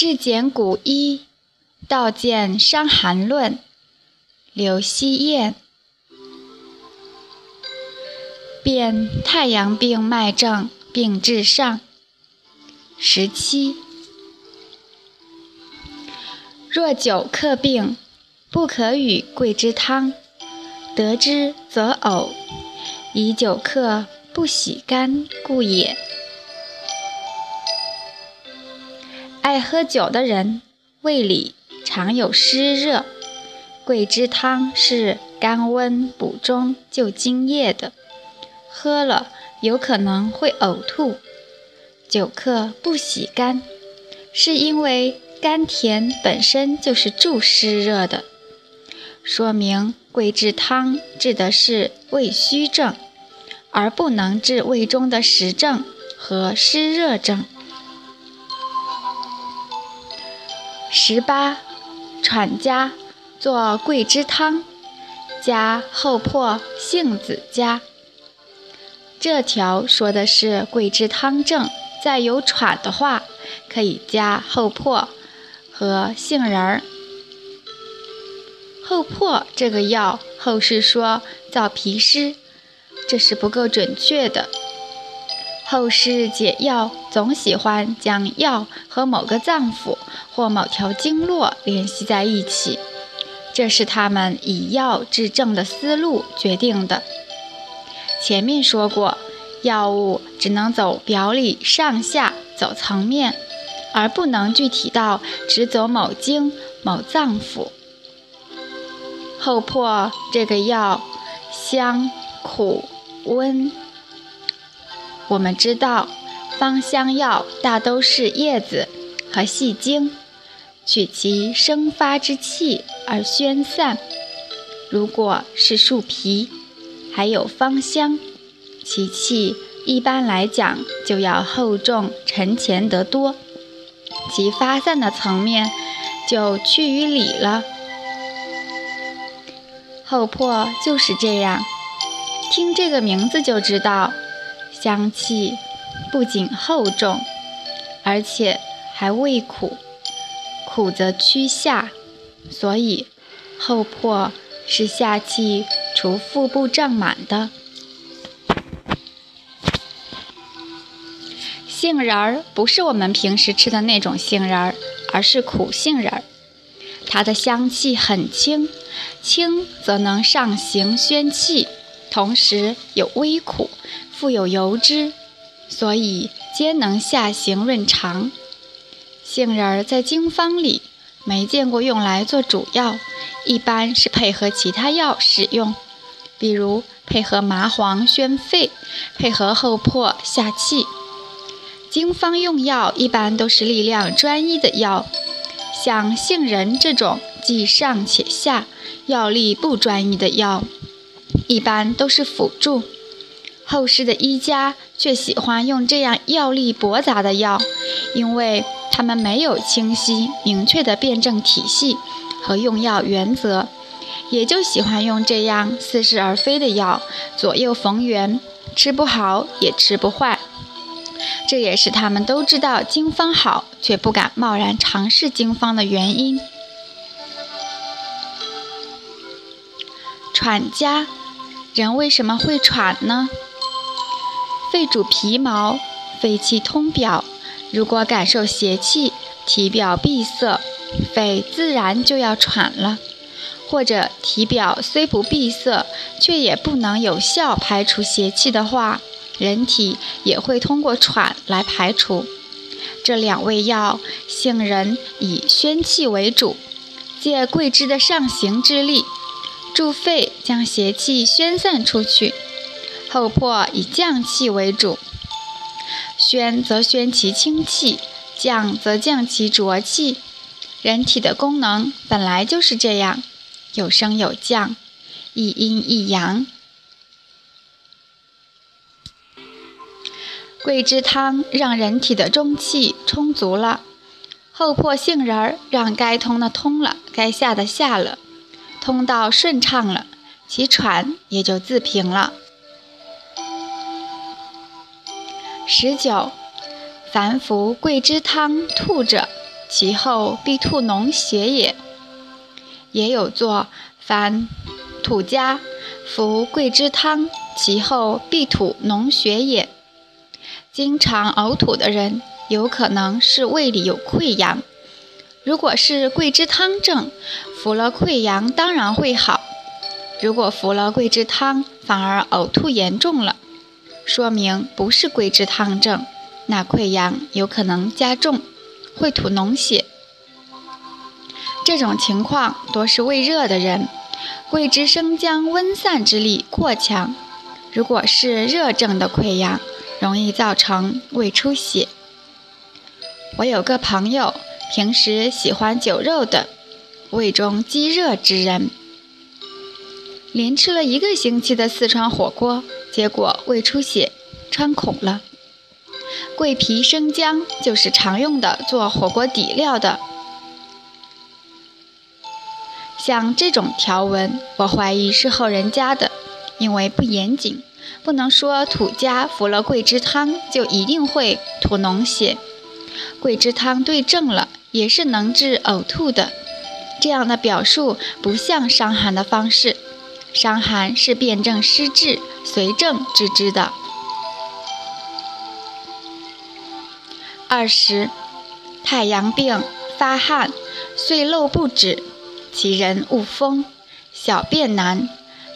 至简古医，道见《伤寒论》，刘希燕。辨太阳病脉症病治上。十七。若久克病，不可与桂枝汤，得之则呕，以久克不喜甘故也。爱喝酒的人，胃里常有湿热，桂枝汤是甘温补中救津液的。喝了有可能会呕吐。久客不喜甘，是因为甘甜本身就是助湿热的，说明桂枝汤治的是胃虚症，而不能治胃中的实症和湿热症。十八，喘家做桂枝汤，加厚朴、杏子加。这条说的是桂枝汤症，再有喘的话，可以加厚朴和杏仁儿。厚朴这个药，后世说燥脾湿，这是不够准确的。后世解药总喜欢将药和某个脏腑或某条经络联系在一起，这是他们以药治症的思路决定的。前面说过，药物只能走表里上下走层面，而不能具体到只走某经某脏腑。后破这个药香苦温，我们知道芳香药大都是叶子和细茎，取其生发之气而宣散。如果是树皮，还有芳香，其气一般来讲就要厚重沉潜得多，其发散的层面就趋于里了。厚朴就是这样，听这个名字就知道，香气不仅厚重，而且还味苦，苦则趋下，所以厚朴是下气。除腹部胀满的杏仁儿，不是我们平时吃的那种杏仁儿，而是苦杏仁儿。它的香气很轻，轻则能上行宣气，同时有微苦，富有油脂，所以皆能下行润肠。杏仁儿在经方里没见过用来做主药。一般是配合其他药使用，比如配合麻黄宣肺，配合厚朴下气。经方用药一般都是力量专一的药，像杏仁这种既上且下、药力不专一的药，一般都是辅助。后世的医家却喜欢用这样药力驳杂的药，因为他们没有清晰明确的辩证体系。和用药原则，也就喜欢用这样似是而非的药，左右逢源，吃不好也吃不坏。这也是他们都知道经方好，却不敢贸然尝试经方的原因。喘家，人为什么会喘呢？肺主皮毛，肺气通表，如果感受邪气，体表闭塞。肺自然就要喘了，或者体表虽不闭塞，却也不能有效排除邪气的话，人体也会通过喘来排除。这两味药，杏仁以宣气为主，借桂枝的上行之力，助肺将邪气宣散出去；后破以降气为主，宣则宣其清气，降则降其浊气。人体的功能本来就是这样，有升有降，一阴一阳。桂枝汤让人体的中气充足了，后破杏仁儿让该通的通了，该下的下了，通道顺畅了，其喘也就自平了。十九，凡服桂枝汤吐者。其后必吐脓血也。也有作凡土家服桂枝汤，其后必吐脓血也。经常呕吐的人，有可能是胃里有溃疡。如果是桂枝汤症，服了溃疡当然会好。如果服了桂枝汤反而呕吐严重了，说明不是桂枝汤症，那溃疡有可能加重，会吐脓血。这种情况多是胃热的人，桂枝生姜温散之力过强。如果是热症的溃疡，容易造成胃出血。我有个朋友，平时喜欢酒肉的，胃中积热之人，连吃了一个星期的四川火锅，结果胃出血，穿孔了。桂皮生姜就是常用的做火锅底料的。像这种条文，我怀疑是后人加的，因为不严谨，不能说土家服了桂枝汤就一定会吐脓血。桂枝汤对症了，也是能治呕吐的。这样的表述不像伤寒的方式，伤寒是辨证施治，随症治之的。二十，太阳病发汗，遂漏不止。其人恶风，小便难，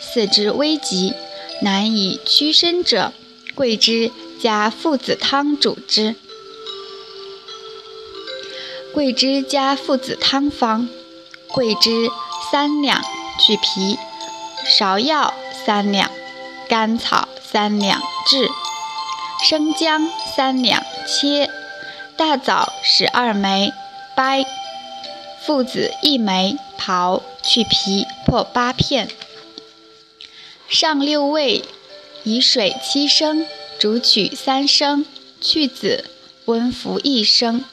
四肢微急，难以屈伸者，桂枝加附子汤主之。桂枝加附子汤方：桂枝三两，去皮；芍药三两，甘草三两炙；生姜三两切；大枣十二枚掰；附子一枚。刨去皮，破八片。上六味，以水七升，煮取三升，去籽，温服一升。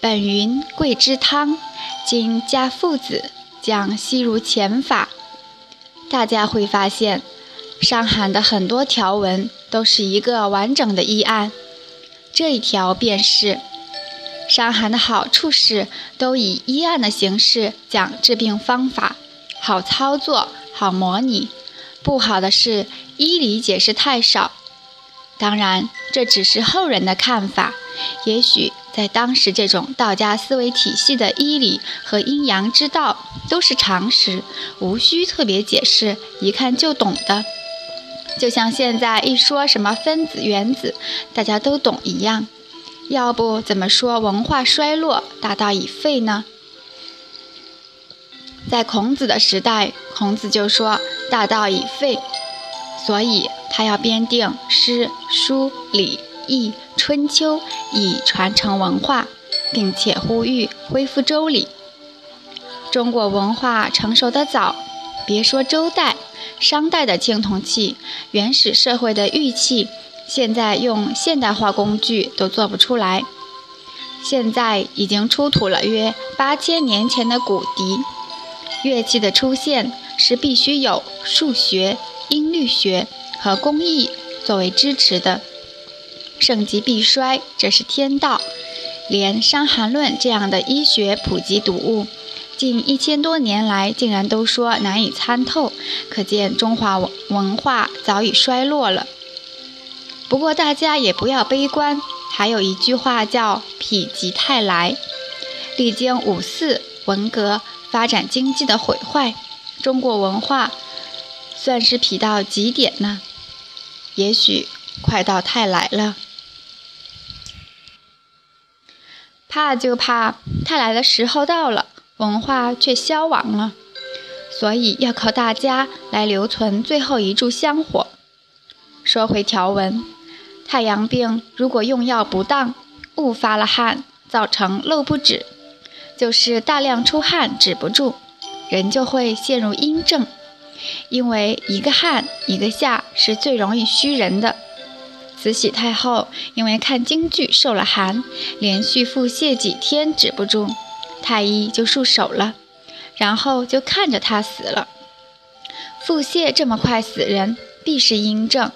本云桂枝汤，今加附子，将悉如前法。大家会发现，伤寒的很多条文都是一个完整的医案。这一条便是。伤寒的好处是，都以医案的形式讲治病方法，好操作，好模拟；不好的是医理解释太少。当然，这只是后人的看法。也许在当时，这种道家思维体系的医理和阴阳之道都是常识，无需特别解释，一看就懂的。就像现在一说什么分子、原子，大家都懂一样。要不怎么说文化衰落，大道已废呢？在孔子的时代，孔子就说大道已废，所以他要编定诗、书、礼、易、春秋，以传承文化，并且呼吁恢复周礼。中国文化成熟的早，别说周代、商代的青铜器，原始社会的玉器。现在用现代化工具都做不出来。现在已经出土了约八千年前的骨笛。乐器的出现是必须有数学、音律学和工艺作为支持的。盛极必衰，这是天道。连《伤寒论》这样的医学普及读物，近一千多年来竟然都说难以参透，可见中华文文化早已衰落了。不过大家也不要悲观，还有一句话叫“否极泰来”。历经五四、文革发展经济的毁坏，中国文化算是否到极点呢？也许快到泰来了。怕就怕他来的时候到了，文化却消亡了。所以要靠大家来留存最后一柱香火。说回条文。太阳病如果用药不当，误发了汗，造成漏不止，就是大量出汗止不住，人就会陷入阴症。因为一个汗一个下是最容易虚人的。慈禧太后因为看京剧受了寒，连续腹泻几天止不住，太医就束手了，然后就看着她死了。腹泻这么快死人，必是阴症。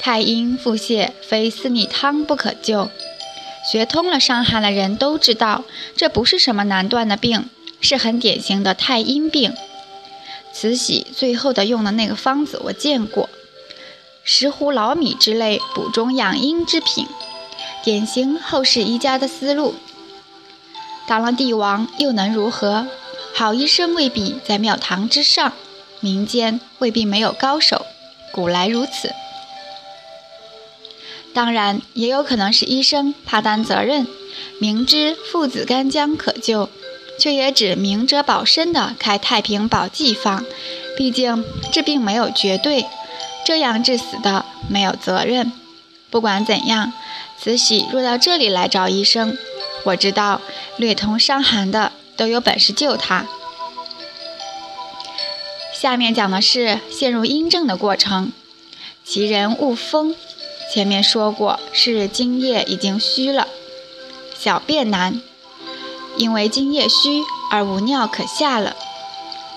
太阴腹泻非四逆汤不可救，学通了伤寒的人都知道，这不是什么难断的病，是很典型的太阴病。慈禧最后的用的那个方子我见过，石斛、老米之类补中养阴之品，典型后世医家的思路。当了帝王又能如何？好医生未必在庙堂之上，民间未必没有高手，古来如此。当然，也有可能是医生怕担责任，明知父子干将可救，却也只明哲保身的开太平保济方。毕竟治病没有绝对，这样致死的没有责任。不管怎样，慈禧若到这里来找医生，我知道略通伤寒的都有本事救他。下面讲的是陷入阴症的过程，其人勿风。前面说过，是津液已经虚了，小便难，因为津液虚而无尿可下了。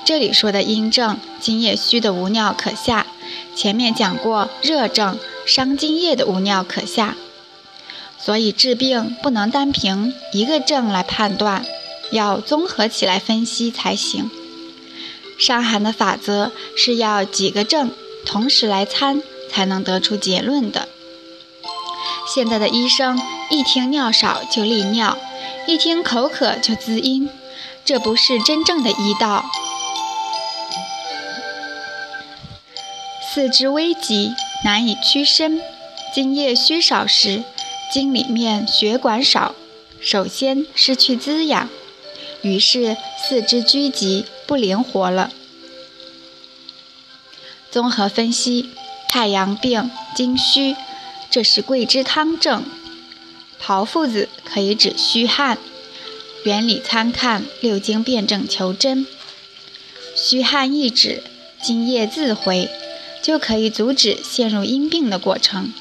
这里说的阴症，津液虚的无尿可下。前面讲过热症，伤津液的无尿可下。所以治病不能单凭一个症来判断，要综合起来分析才行。伤寒的法则是要几个症同时来参，才能得出结论的。现在的医生一听尿少就利尿，一听口渴就滋阴，这不是真正的医道。四肢危急，难以屈伸，津液虚少时，经里面血管少，首先失去滋养，于是四肢拘急不灵活了。综合分析，太阳病，津虚。这是桂枝汤症，炮附子可以止虚汗。原理参看六经辩证求真。虚汗一止，津液自回，就可以阻止陷入阴病的过程。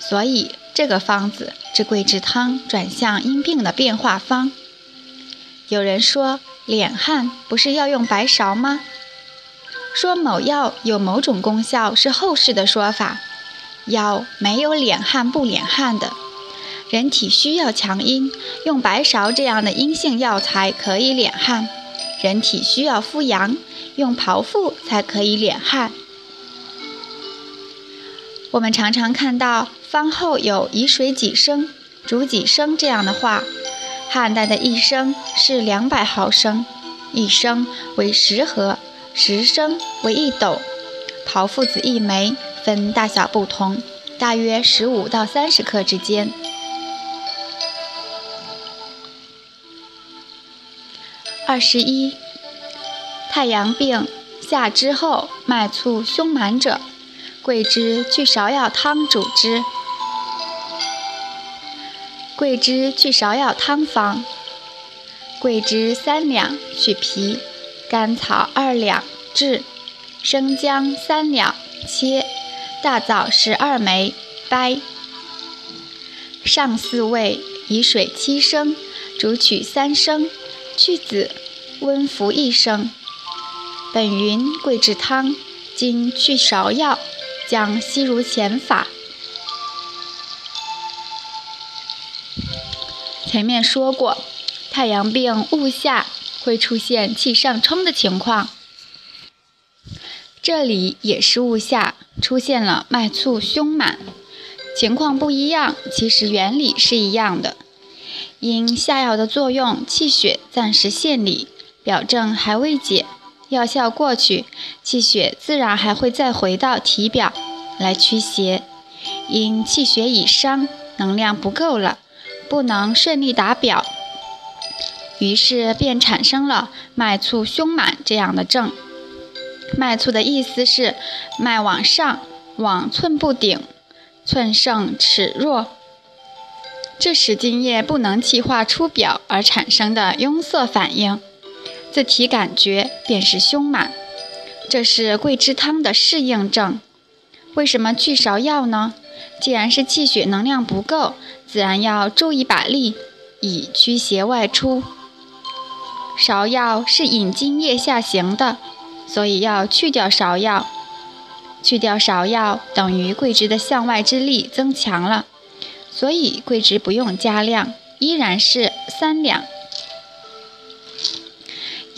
所以这个方子治桂枝汤转向阴病的变化方。有人说敛汗不是要用白芍吗？说某药有某种功效是后世的说法。药没有敛汗不敛汗的，人体需要强阴，用白芍这样的阴性药材可以敛汗；人体需要敷阳，用炮附才可以敛汗。我们常常看到方后有以水几升、煮几升这样的话。汉代的一升是两百毫升，一升为十合，十升为一斗，桃附子一枚。分大小不同，大约十五到三十克之间。二十一，太阳病下之后脉促胸满者，桂枝去芍药汤主之。桂枝去芍药汤方：桂枝三两去皮，甘草二两炙，生姜三两切。大枣十二枚，掰。上四味，以水七升，煮取三升，去籽，温服一升。本云桂枝汤，今去芍药，将息如前法。前面说过，太阳病误下会出现气上冲的情况。这里也是误下出现了脉促胸满，情况不一样，其实原理是一样的。因下药的作用，气血暂时陷里，表症还未解，药效过去，气血自然还会再回到体表来驱邪。因气血已伤，能量不够了，不能顺利达表，于是便产生了脉促胸满这样的症。脉促的意思是脉往上，往寸部顶，寸盛尺弱。这时津液不能气化出表而产生的壅塞反应，自体感觉便是胸满。这是桂枝汤的适应症。为什么去芍药呢？既然是气血能量不够，自然要注意把力，以驱邪外出。芍药是引津液下行的。所以要去掉芍药，去掉芍药等于桂枝的向外之力增强了，所以桂枝不用加量，依然是三两。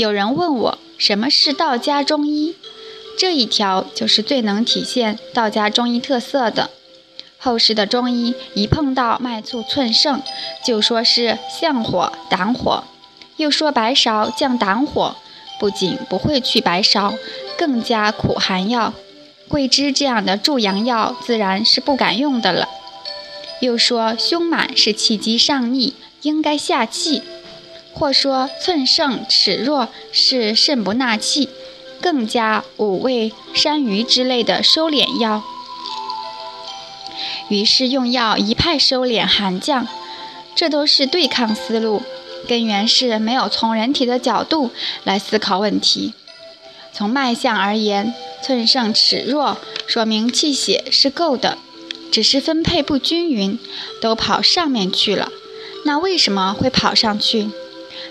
有人问我什么是道家中医，这一条就是最能体现道家中医特色的。后世的中医一碰到脉促寸盛，就说是降火胆火，又说白芍降胆火，不仅不会去白芍，更加苦寒药。桂枝这样的助阳药自然是不敢用的了。又说胸满是气机上逆，应该下气。或说寸盛尺弱是肾不纳气，更加五味山萸之类的收敛药。于是用药一派收敛寒降，这都是对抗思路，根源是没有从人体的角度来思考问题。从脉象而言，寸盛尺弱，说明气血是够的，只是分配不均匀，都跑上面去了。那为什么会跑上去？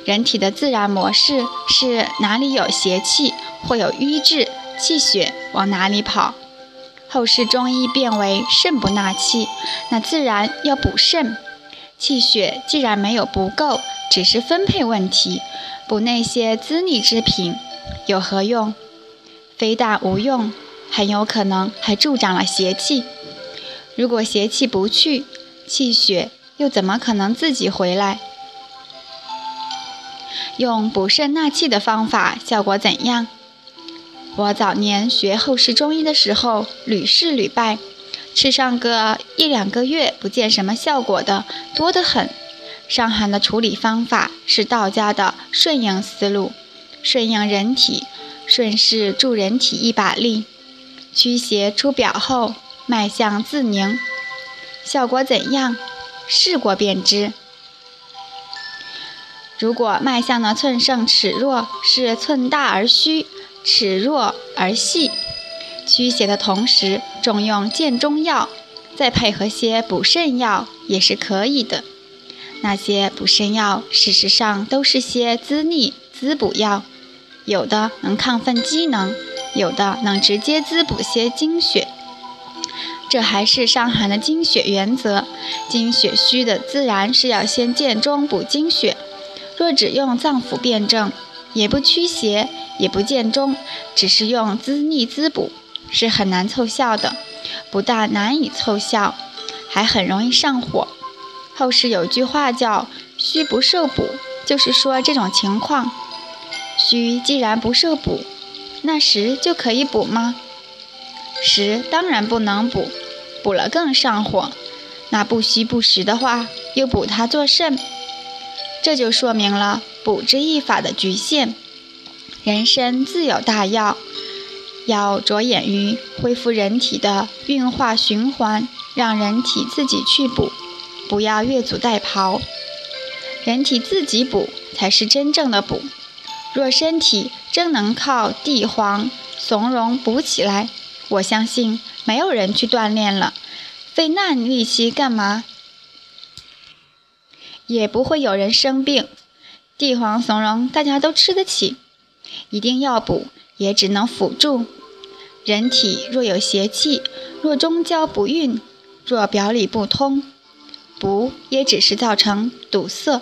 人体的自然模式是哪里有邪气，或有瘀滞，气血往哪里跑。后世中医变为肾不纳气，那自然要补肾。气血既然没有不够，只是分配问题，补那些滋腻之品有何用？非但无用，很有可能还助长了邪气。如果邪气不去，气血又怎么可能自己回来？用补肾纳气的方法，效果怎样？我早年学后世中医的时候，屡试屡败，吃上个一两个月不见什么效果的多得很。伤寒的处理方法是道家的顺应思路，顺应人体，顺势助人体一把力。驱邪出表后，脉象自宁，效果怎样？试过便知。如果脉象的寸盛尺弱是寸大而虚，尺弱而细，驱邪的同时重用健中药，再配合些补肾药也是可以的。那些补肾药事实上都是些滋腻滋补药，有的能亢奋机能，有的能直接滋补些精血。这还是伤寒的精血原则，精血虚的自然是要先健中补精血。若只用脏腑辩证，也不驱邪，也不健中，只是用滋腻滋补，是很难凑效的。不但难以凑效，还很容易上火。后世有句话叫“虚不受补”，就是说这种情况。虚既然不受补，那实就可以补吗？实当然不能补，补了更上火。那不虚不实的话，又补它作甚？这就说明了补之一法的局限。人参自有大药，要着眼于恢复人体的运化循环，让人体自己去补，不要越俎代庖。人体自己补才是真正的补。若身体真能靠地黄、松茸补起来，我相信没有人去锻炼了，费那力气干嘛？也不会有人生病，地黄松茸大家都吃得起，一定要补也只能辅助。人体若有邪气，若中焦不运，若表里不通，补也只是造成堵塞。